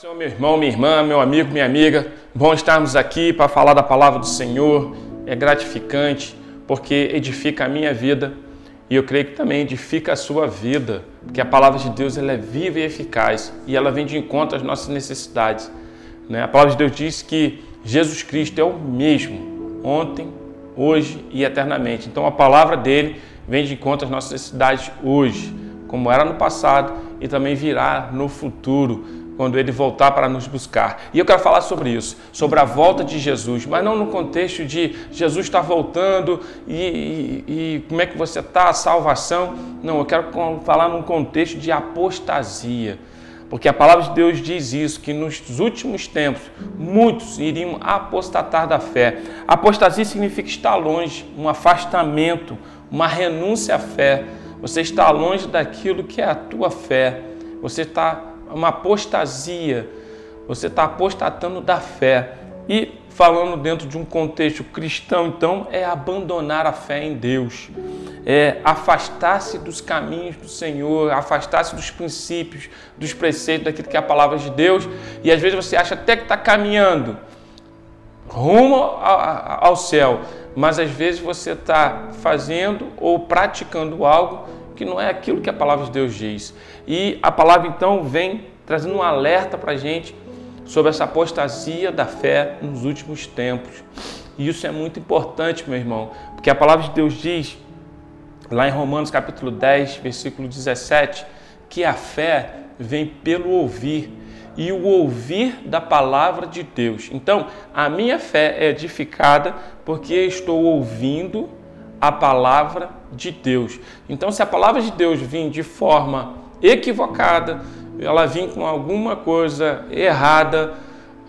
Senhor, meu irmão, minha irmã, meu amigo, minha amiga. Bom estarmos aqui para falar da palavra do Senhor. É gratificante porque edifica a minha vida e eu creio que também edifica a sua vida, porque a palavra de Deus ela é viva e eficaz e ela vem de encontro às nossas necessidades. Né? A palavra de Deus diz que Jesus Cristo é o mesmo, ontem, hoje e eternamente. Então a palavra dele vem de encontro às nossas necessidades hoje, como era no passado e também virá no futuro quando ele voltar para nos buscar. E eu quero falar sobre isso, sobre a volta de Jesus, mas não no contexto de Jesus está voltando e, e, e como é que você está, a salvação. Não, eu quero falar num contexto de apostasia. Porque a palavra de Deus diz isso, que nos últimos tempos muitos iriam apostatar da fé. Apostasia significa estar longe, um afastamento, uma renúncia à fé. Você está longe daquilo que é a tua fé. Você está uma apostasia, você está apostatando da fé. E falando dentro de um contexto cristão, então, é abandonar a fé em Deus, é afastar-se dos caminhos do Senhor, afastar-se dos princípios, dos preceitos, daquilo que é a palavra de Deus, e às vezes você acha até que está caminhando rumo ao céu, mas às vezes você está fazendo ou praticando algo que não é aquilo que a palavra de Deus diz. E a palavra então vem trazendo um alerta para a gente sobre essa apostasia da fé nos últimos tempos. E isso é muito importante, meu irmão, porque a palavra de Deus diz, lá em Romanos capítulo 10, versículo 17, que a fé vem pelo ouvir e o ouvir da palavra de Deus. Então, a minha fé é edificada porque estou ouvindo a palavra de Deus. Então, se a palavra de Deus vir de forma equivocada, ela vir com alguma coisa errada,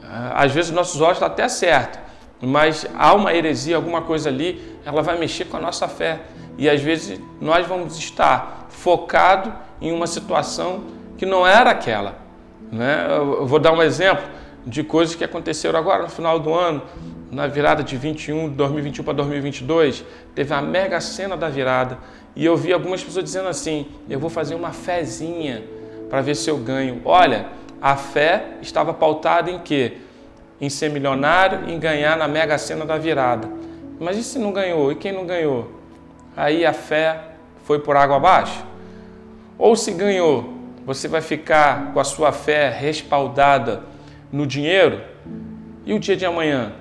ah, às vezes nossos olhos estão até certo, mas há uma heresia, alguma coisa ali, ela vai mexer com a nossa fé. E às vezes nós vamos estar focado em uma situação que não era aquela. Né? Eu vou dar um exemplo de coisas que aconteceram agora no final do ano na virada de 21, 2021 para 2022, teve a mega cena da virada e eu vi algumas pessoas dizendo assim: eu vou fazer uma fezinha para ver se eu ganho. Olha, a fé estava pautada em quê? Em ser milionário, em ganhar na mega cena da virada. Mas e se não ganhou? E quem não ganhou? Aí a fé foi por água abaixo? Ou se ganhou, você vai ficar com a sua fé respaldada no dinheiro? E o dia de amanhã?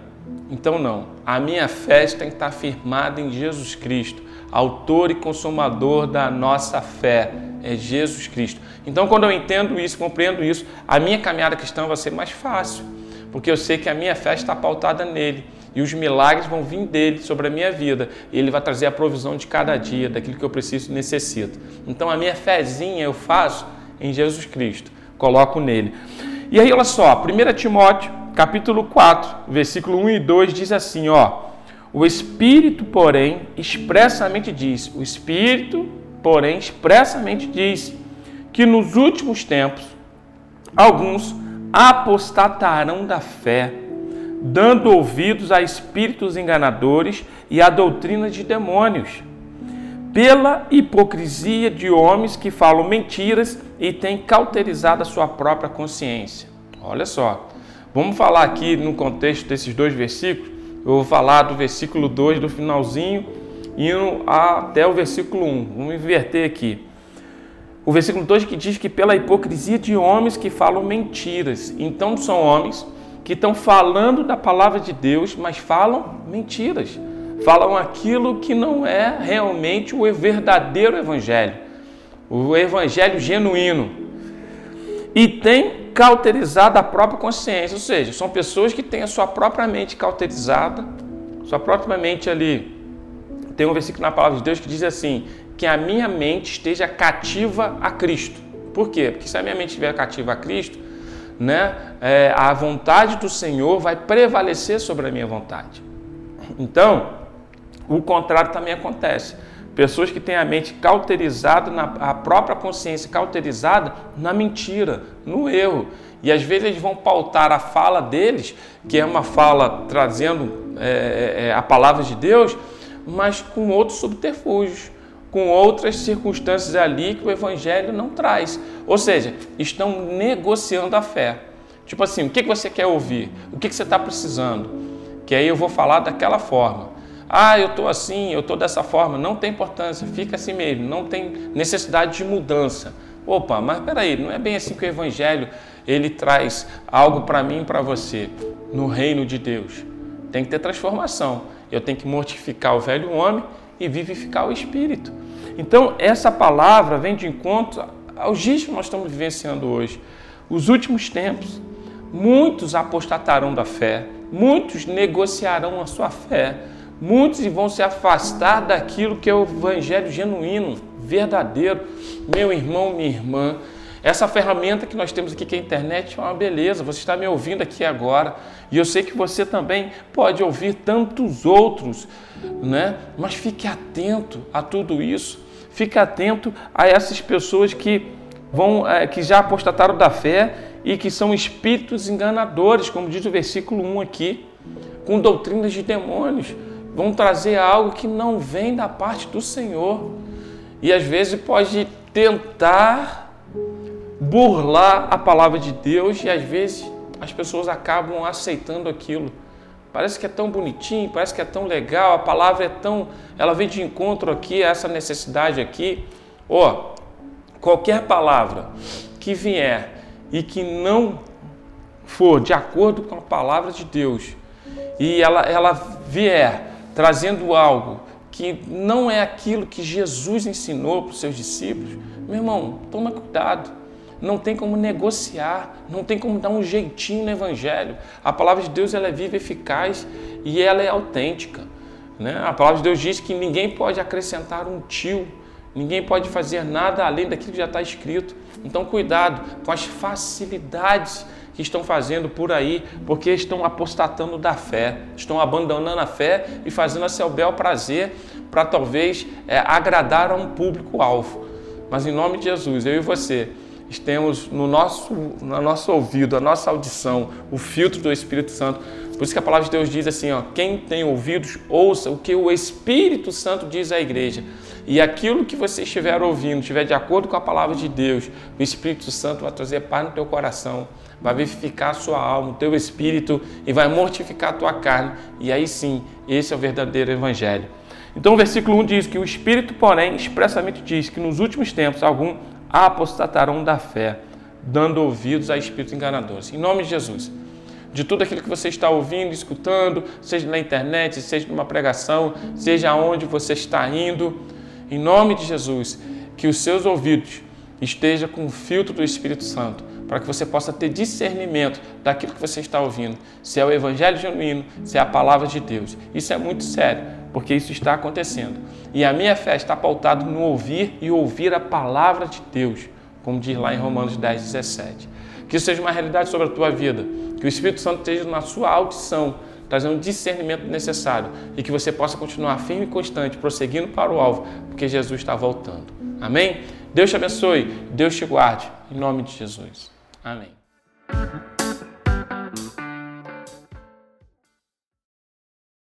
Então, não. A minha fé tem que estar firmada em Jesus Cristo, autor e consumador da nossa fé. É Jesus Cristo. Então, quando eu entendo isso, compreendo isso, a minha caminhada cristã vai ser mais fácil, porque eu sei que a minha fé está pautada nele e os milagres vão vir dele sobre a minha vida. E ele vai trazer a provisão de cada dia, daquilo que eu preciso e necessito. Então, a minha fezinha eu faço em Jesus Cristo, coloco nele. E aí, olha só, 1 Timóteo capítulo 4, versículo 1 e 2 diz assim, ó: O Espírito, porém, expressamente diz, o Espírito, porém, expressamente diz que nos últimos tempos alguns apostatarão da fé, dando ouvidos a espíritos enganadores e a doutrina de demônios, pela hipocrisia de homens que falam mentiras e têm cauterizado a sua própria consciência. Olha só, Vamos falar aqui no contexto desses dois versículos. Eu vou falar do versículo 2 do finalzinho indo até o versículo 1. Vamos inverter aqui. O versículo 2 que diz que pela hipocrisia de homens que falam mentiras. Então são homens que estão falando da palavra de Deus, mas falam mentiras. Falam aquilo que não é realmente o verdadeiro evangelho. O evangelho genuíno. E tem cauterizada a própria consciência, ou seja, são pessoas que têm a sua própria mente cauterizada, sua própria mente ali. Tem um versículo na palavra de Deus que diz assim: que a minha mente esteja cativa a Cristo. Por quê? Porque se a minha mente estiver cativa a Cristo, né, é, a vontade do Senhor vai prevalecer sobre a minha vontade. Então, o contrário também acontece. Pessoas que têm a mente cauterizada, na, a própria consciência cauterizada na mentira, no erro. E às vezes eles vão pautar a fala deles, que é uma fala trazendo é, é, é a palavra de Deus, mas com outros subterfúgios, com outras circunstâncias ali que o Evangelho não traz. Ou seja, estão negociando a fé. Tipo assim, o que você quer ouvir? O que você está precisando? Que aí eu vou falar daquela forma. Ah, eu estou assim, eu estou dessa forma. Não tem importância, fica assim mesmo. Não tem necessidade de mudança. Opa, mas peraí, não é bem assim que o Evangelho ele traz algo para mim e para você no reino de Deus. Tem que ter transformação. Eu tenho que mortificar o velho homem e vivificar o espírito. Então, essa palavra vem de encontro aos dias que nós estamos vivenciando hoje. Os últimos tempos. Muitos apostatarão da fé, muitos negociarão a sua fé, muitos vão se afastar daquilo que é o evangelho genuíno, verdadeiro. Meu irmão, minha irmã, essa ferramenta que nós temos aqui, que é a internet, é uma beleza. Você está me ouvindo aqui agora e eu sei que você também pode ouvir tantos outros, né? Mas fique atento a tudo isso. Fique atento a essas pessoas que vão, é, que já apostataram da fé e que são espíritos enganadores, como diz o versículo 1 aqui, com doutrinas de demônios. Vão trazer algo que não vem da parte do Senhor. E às vezes pode tentar burlar a palavra de Deus e às vezes as pessoas acabam aceitando aquilo. Parece que é tão bonitinho, parece que é tão legal, a palavra é tão. Ela vem de encontro aqui, a essa necessidade aqui. Ó, oh, qualquer palavra que vier e que não for de acordo com a palavra de Deus e ela, ela vier trazendo algo que não é aquilo que Jesus ensinou para os seus discípulos, meu irmão, toma cuidado não tem como negociar, não tem como dar um jeitinho no Evangelho. A palavra de Deus ela é viva, eficaz e ela é autêntica. Né? A palavra de Deus diz que ninguém pode acrescentar um tio, ninguém pode fazer nada além daquilo que já está escrito. Então, cuidado com as facilidades que estão fazendo por aí, porque estão apostatando da fé, estão abandonando a fé e fazendo a seu bel prazer para talvez é, agradar a um público-alvo. Mas em nome de Jesus, eu e você, temos no nosso, no nosso ouvido, a nossa audição, o filtro do Espírito Santo. Por isso que a palavra de Deus diz assim: ó, quem tem ouvidos, ouça o que o Espírito Santo diz à igreja. E aquilo que você estiver ouvindo, estiver de acordo com a palavra de Deus, o Espírito Santo vai trazer paz no teu coração, vai vivificar a sua alma, o teu espírito e vai mortificar a tua carne. E aí sim, esse é o verdadeiro evangelho. Então o versículo 1 diz que o Espírito, porém, expressamente diz que nos últimos tempos algum apostatarão da fé, dando ouvidos a espíritos enganadores. Em nome de Jesus. De tudo aquilo que você está ouvindo, escutando, seja na internet, seja numa pregação, seja onde você está indo, em nome de Jesus, que os seus ouvidos estejam com o filtro do Espírito Santo, para que você possa ter discernimento daquilo que você está ouvindo, se é o Evangelho genuíno, se é a palavra de Deus. Isso é muito sério, porque isso está acontecendo. E a minha fé está pautada no ouvir e ouvir a palavra de Deus, como diz lá em Romanos 10, 17. Que isso seja uma realidade sobre a tua vida, que o Espírito Santo esteja na sua audição, trazendo o discernimento necessário e que você possa continuar firme e constante, prosseguindo para o alvo, porque Jesus está voltando. Amém? Deus te abençoe, Deus te guarde, em nome de Jesus. Amém.